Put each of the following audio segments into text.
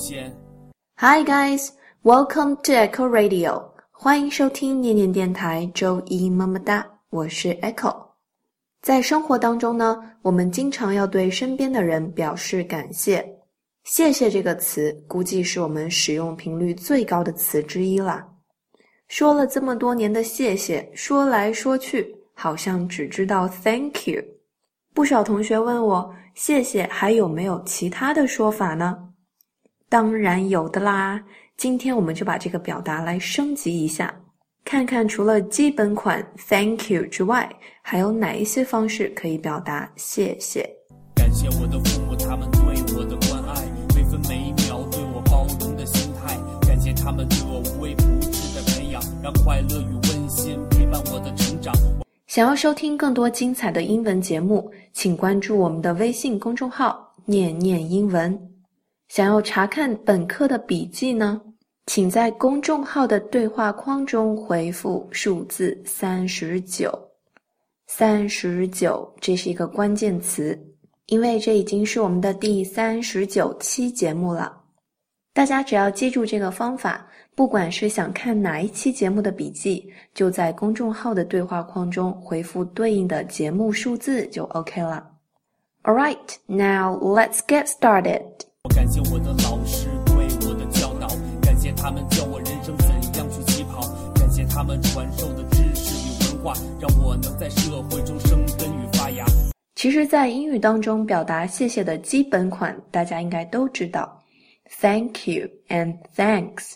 现。Hi guys, welcome to Echo Radio，欢迎收听念念电台周一么么哒，我是 Echo。在生活当中呢，我们经常要对身边的人表示感谢。谢谢这个词，估计是我们使用频率最高的词之一啦。说了这么多年的谢谢，说来说去，好像只知道 Thank you。不少同学问我，谢谢还有没有其他的说法呢？当然有的啦。今天我们就把这个表达来升级一下。看看除了基本款 Thank you 之外，还有哪一些方式可以表达谢谢？感谢我的父母，他们对我的关爱，每分每秒对我包容的心态。感谢他们对我无微不至的培养，让快乐与温馨陪伴我的成长。想要收听更多精彩的英文节目，请关注我们的微信公众号“念念英文”。想要查看本课的笔记呢？请在公众号的对话框中回复数字三十九，三十九，这是一个关键词，因为这已经是我们的第三十九期节目了。大家只要记住这个方法，不管是想看哪一期节目的笔记，就在公众号的对话框中回复对应的节目数字就 OK 了。All right, now let's get started. 感谢我的老师对我的教导，感谢。他们教我人生怎样去起跑，感谢他们传授的知识与文化，让我能在社会中生根与发芽。其实，在英语当中表达谢谢的基本款，大家应该都知道，Thank you and thanks。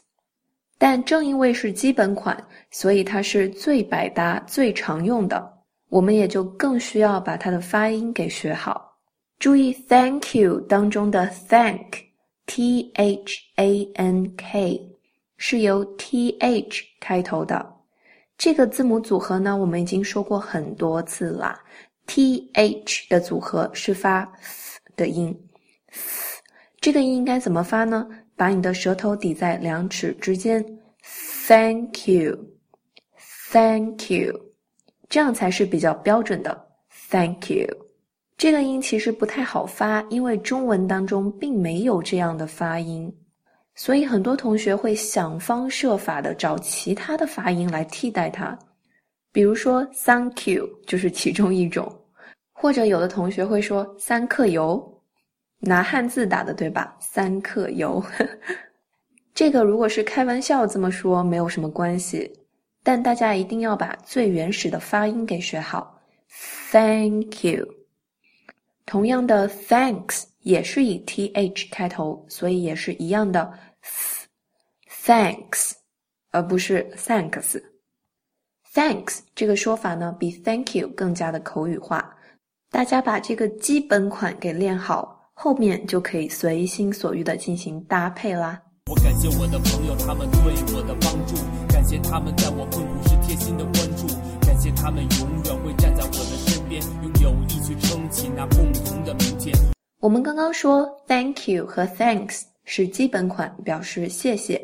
但正因为是基本款，所以它是最百搭、最常用的，我们也就更需要把它的发音给学好。注意，Thank you 当中的 Thank，T H A N K。是由 T H 开头的，这个字母组合呢，我们已经说过很多次啦。T H 的组合是发的音这个音应该怎么发呢？把你的舌头抵在两齿之间，Thank you，Thank you，这样才是比较标准的。Thank you，这个音其实不太好发，因为中文当中并没有这样的发音。所以很多同学会想方设法的找其他的发音来替代它，比如说 “thank you” 就是其中一种，或者有的同学会说“三克油”，拿汉字打的对吧？“三克油”，这个如果是开玩笑这么说没有什么关系，但大家一定要把最原始的发音给学好。“thank you”，同样的 “thanks” 也是以 “th” 开头，所以也是一样的。Thanks，而不是 Thanks。Thanks 这个说法呢，比 Thank you 更加的口语化。大家把这个基本款给练好，后面就可以随心所欲的进行搭配啦。我感谢我的朋友，他们对我的帮助；感谢他们在我困苦时贴心的关注；感谢他们永远会站在我的身边，用友谊去撑起那共同的明天。我们刚刚说 Thank you 和 Thanks。是基本款，表示谢谢。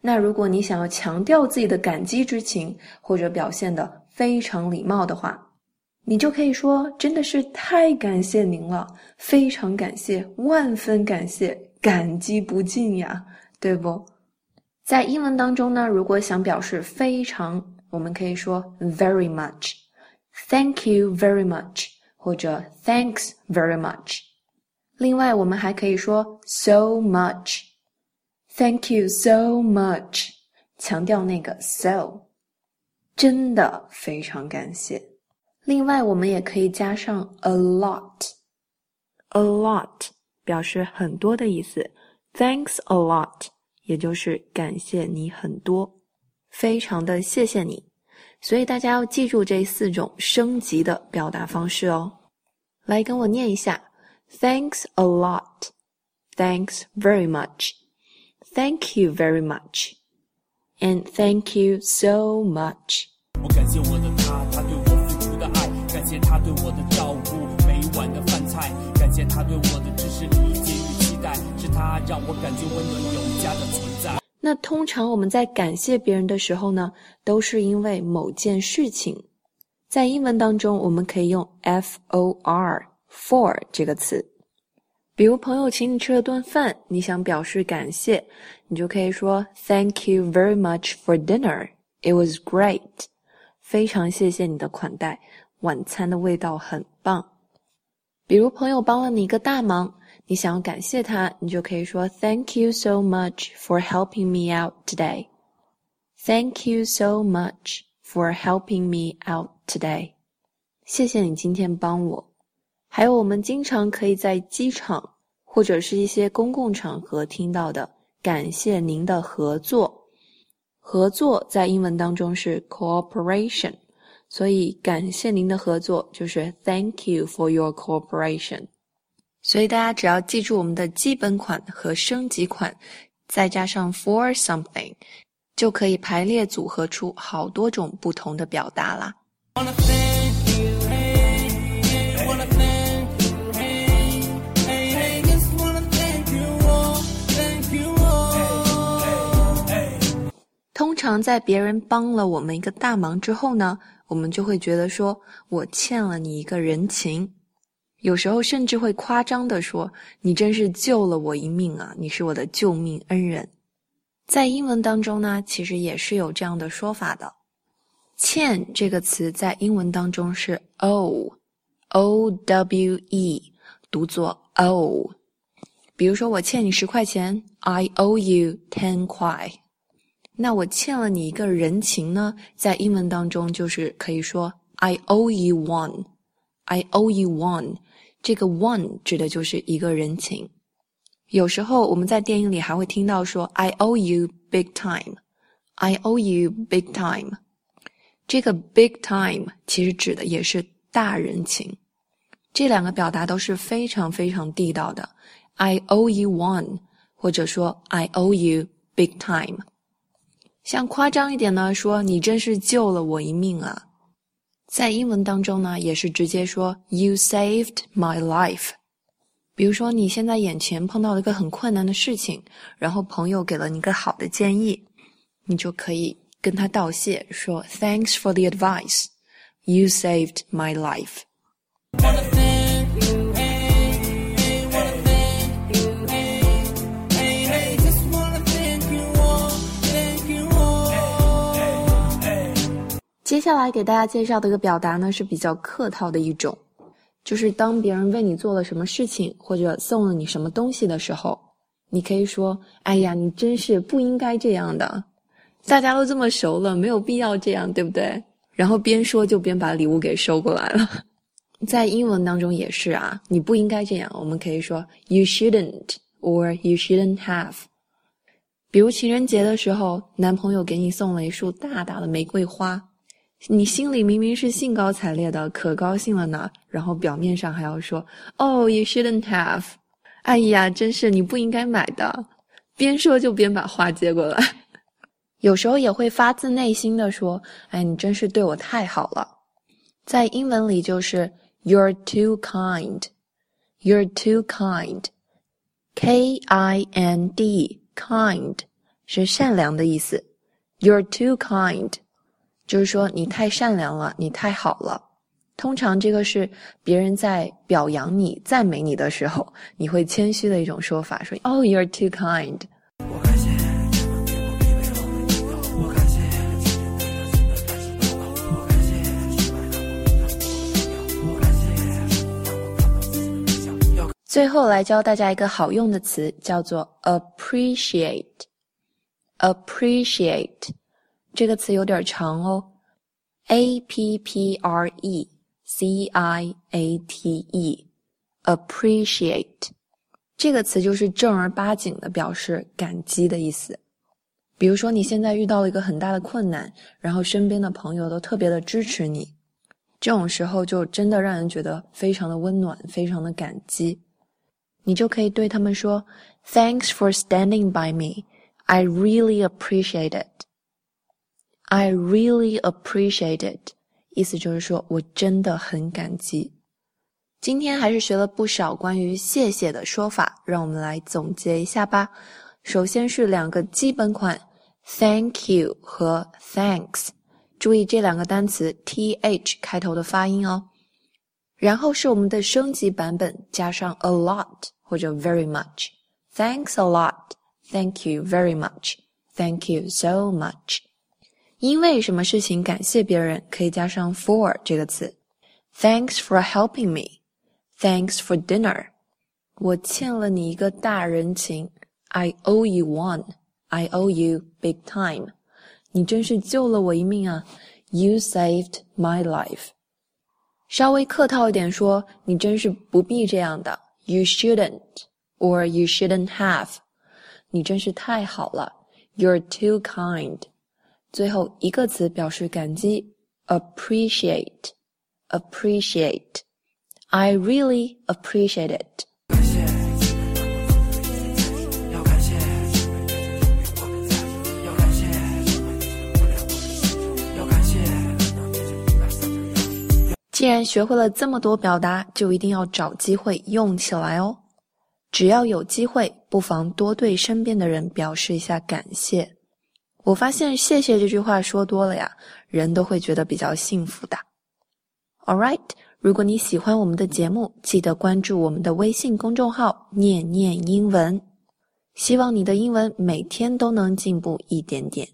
那如果你想要强调自己的感激之情，或者表现的非常礼貌的话，你就可以说：“真的是太感谢您了，非常感谢，万分感谢，感激不尽呀，对不？”在英文当中呢，如果想表示非常，我们可以说 “very much”，“thank you very much” 或者 “thanks very much”。另外，我们还可以说 so much，thank you so much，强调那个 so，真的非常感谢。另外，我们也可以加上 a lot，a lot 表示很多的意思。Thanks a lot，也就是感谢你很多，非常的谢谢你。所以大家要记住这四种升级的表达方式哦。来，跟我念一下。Thanks a lot. Thanks very much. Thank you very much. And thank you so much. 我感谢我的他，他对我付出的爱；感谢他对我的照顾，每晚的饭菜；感谢他对我的支持、理解待，是他让我感觉温暖有家的存在。那通常我们在感谢别人的时候呢，都是因为某件事情。在英文当中，我们可以用 for for 这个词。比如朋友请你吃了顿饭，你想表示感谢，你就可以说 Thank you very much for dinner. It was great. 非常谢谢你的款待，晚餐的味道很棒。比如朋友帮了你一个大忙，你想要感谢他，你就可以说 Thank you so much for helping me out today. Thank you so much for helping me out today. 谢谢你今天帮我。还有我们经常可以在机场或者是一些公共场合听到的“感谢您的合作”。合作在英文当中是 cooperation。所以，感谢您的合作，就是 Thank you for your cooperation。所以大家只要记住我们的基本款和升级款，再加上 for something，就可以排列组合出好多种不同的表达啦。通常在别人帮了我们一个大忙之后呢？我们就会觉得说，我欠了你一个人情，有时候甚至会夸张的说，你真是救了我一命啊，你是我的救命恩人。在英文当中呢，其实也是有这样的说法的。欠这个词在英文当中是 “o”，“o w e”，读作 “o”。比如说，我欠你十块钱，I owe you ten 块。那我欠了你一个人情呢，在英文当中就是可以说 I owe you one。I owe you one。这个 one 指的就是一个人情。有时候我们在电影里还会听到说 I owe you big time。I owe you big time。这个 big time 其实指的也是大人情。这两个表达都是非常非常地道的。I owe you one，或者说 I owe you big time。像夸张一点呢，说你真是救了我一命啊！在英文当中呢，也是直接说 You saved my life。比如说你现在眼前碰到了一个很困难的事情，然后朋友给了你一个好的建议，你就可以跟他道谢，说 Thanks for the advice. You saved my life. 接下来给大家介绍的一个表达呢，是比较客套的一种，就是当别人为你做了什么事情，或者送了你什么东西的时候，你可以说：“哎呀，你真是不应该这样的，大家都这么熟了，没有必要这样，对不对？”然后边说就边把礼物给收过来了。在英文当中也是啊，你不应该这样，我们可以说 “You shouldn't” or “You shouldn't have”。比如情人节的时候，男朋友给你送了一束大大的玫瑰花。你心里明明是兴高采烈的，可高兴了呢，然后表面上还要说：“Oh, you shouldn't have。”哎呀，真是你不应该买的。边说就边把话接过来。有时候也会发自内心的说：“哎，你真是对我太好了。”在英文里就是 “You're too kind.” You're too kind. K I N D kind 是善良的意思。You're too kind. 就是说你太善良了，你太好了。通常这个是别人在表扬你、赞美你的时候，你会谦虚的一种说法，说 “Oh, you're too kind。”最后来教大家一个好用的词，叫做 “appreciate”。appreciate。这个词有点长哦，a p p r e c i a t e，appreciate 这个词就是正儿八经的表示感激的意思。比如说你现在遇到了一个很大的困难，然后身边的朋友都特别的支持你，这种时候就真的让人觉得非常的温暖，非常的感激。你就可以对他们说：“Thanks for standing by me. I really appreciate it.” I really appreciate it，意思就是说我真的很感激。今天还是学了不少关于谢谢的说法，让我们来总结一下吧。首先是两个基本款，Thank you 和 Thanks，注意这两个单词 th 开头的发音哦。然后是我们的升级版本，加上 a lot 或者 very much。Thanks a lot. Thank you very much. Thank you so much. 因为什么事情感谢别人，可以加上 for 这个词。Thanks for helping me. Thanks for dinner. 我欠了你一个大人情。I owe you one. I owe you big time. 你真是救了我一命啊！You saved my life. 稍微客套一点说，你真是不必这样的。You shouldn't, or you shouldn't have. 你真是太好了。You're too kind. 最后一个词表示感激，appreciate, appreciate. I really appreciate it. 既然学会了这么多表达，就一定要找机会用起来哦。只要有机会，不妨多对身边的人表示一下感谢。我发现“谢谢”这句话说多了呀，人都会觉得比较幸福的。All right，如果你喜欢我们的节目，记得关注我们的微信公众号“念念英文”。希望你的英文每天都能进步一点点。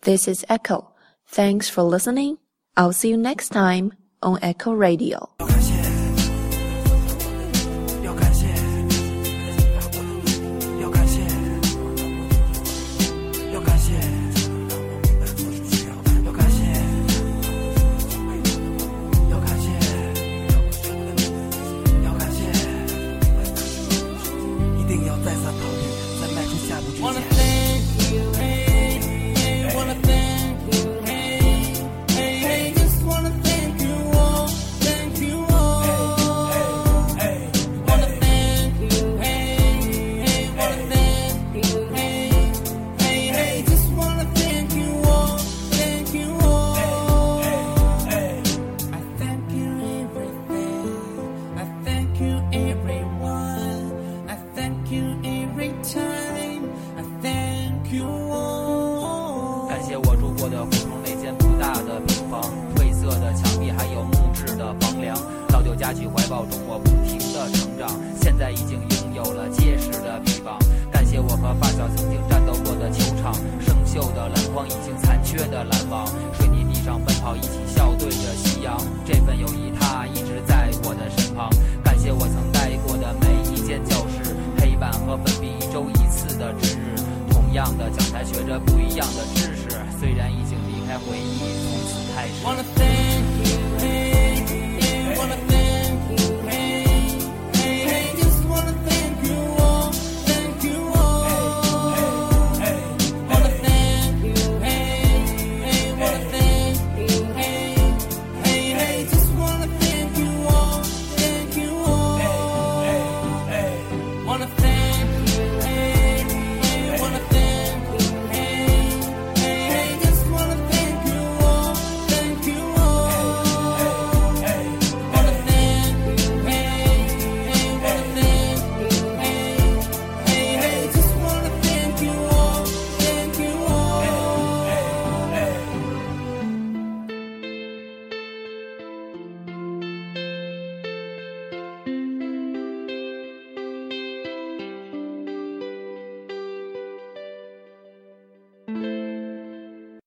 This is Echo. Thanks for listening. I'll see you next time. on Echo Radio.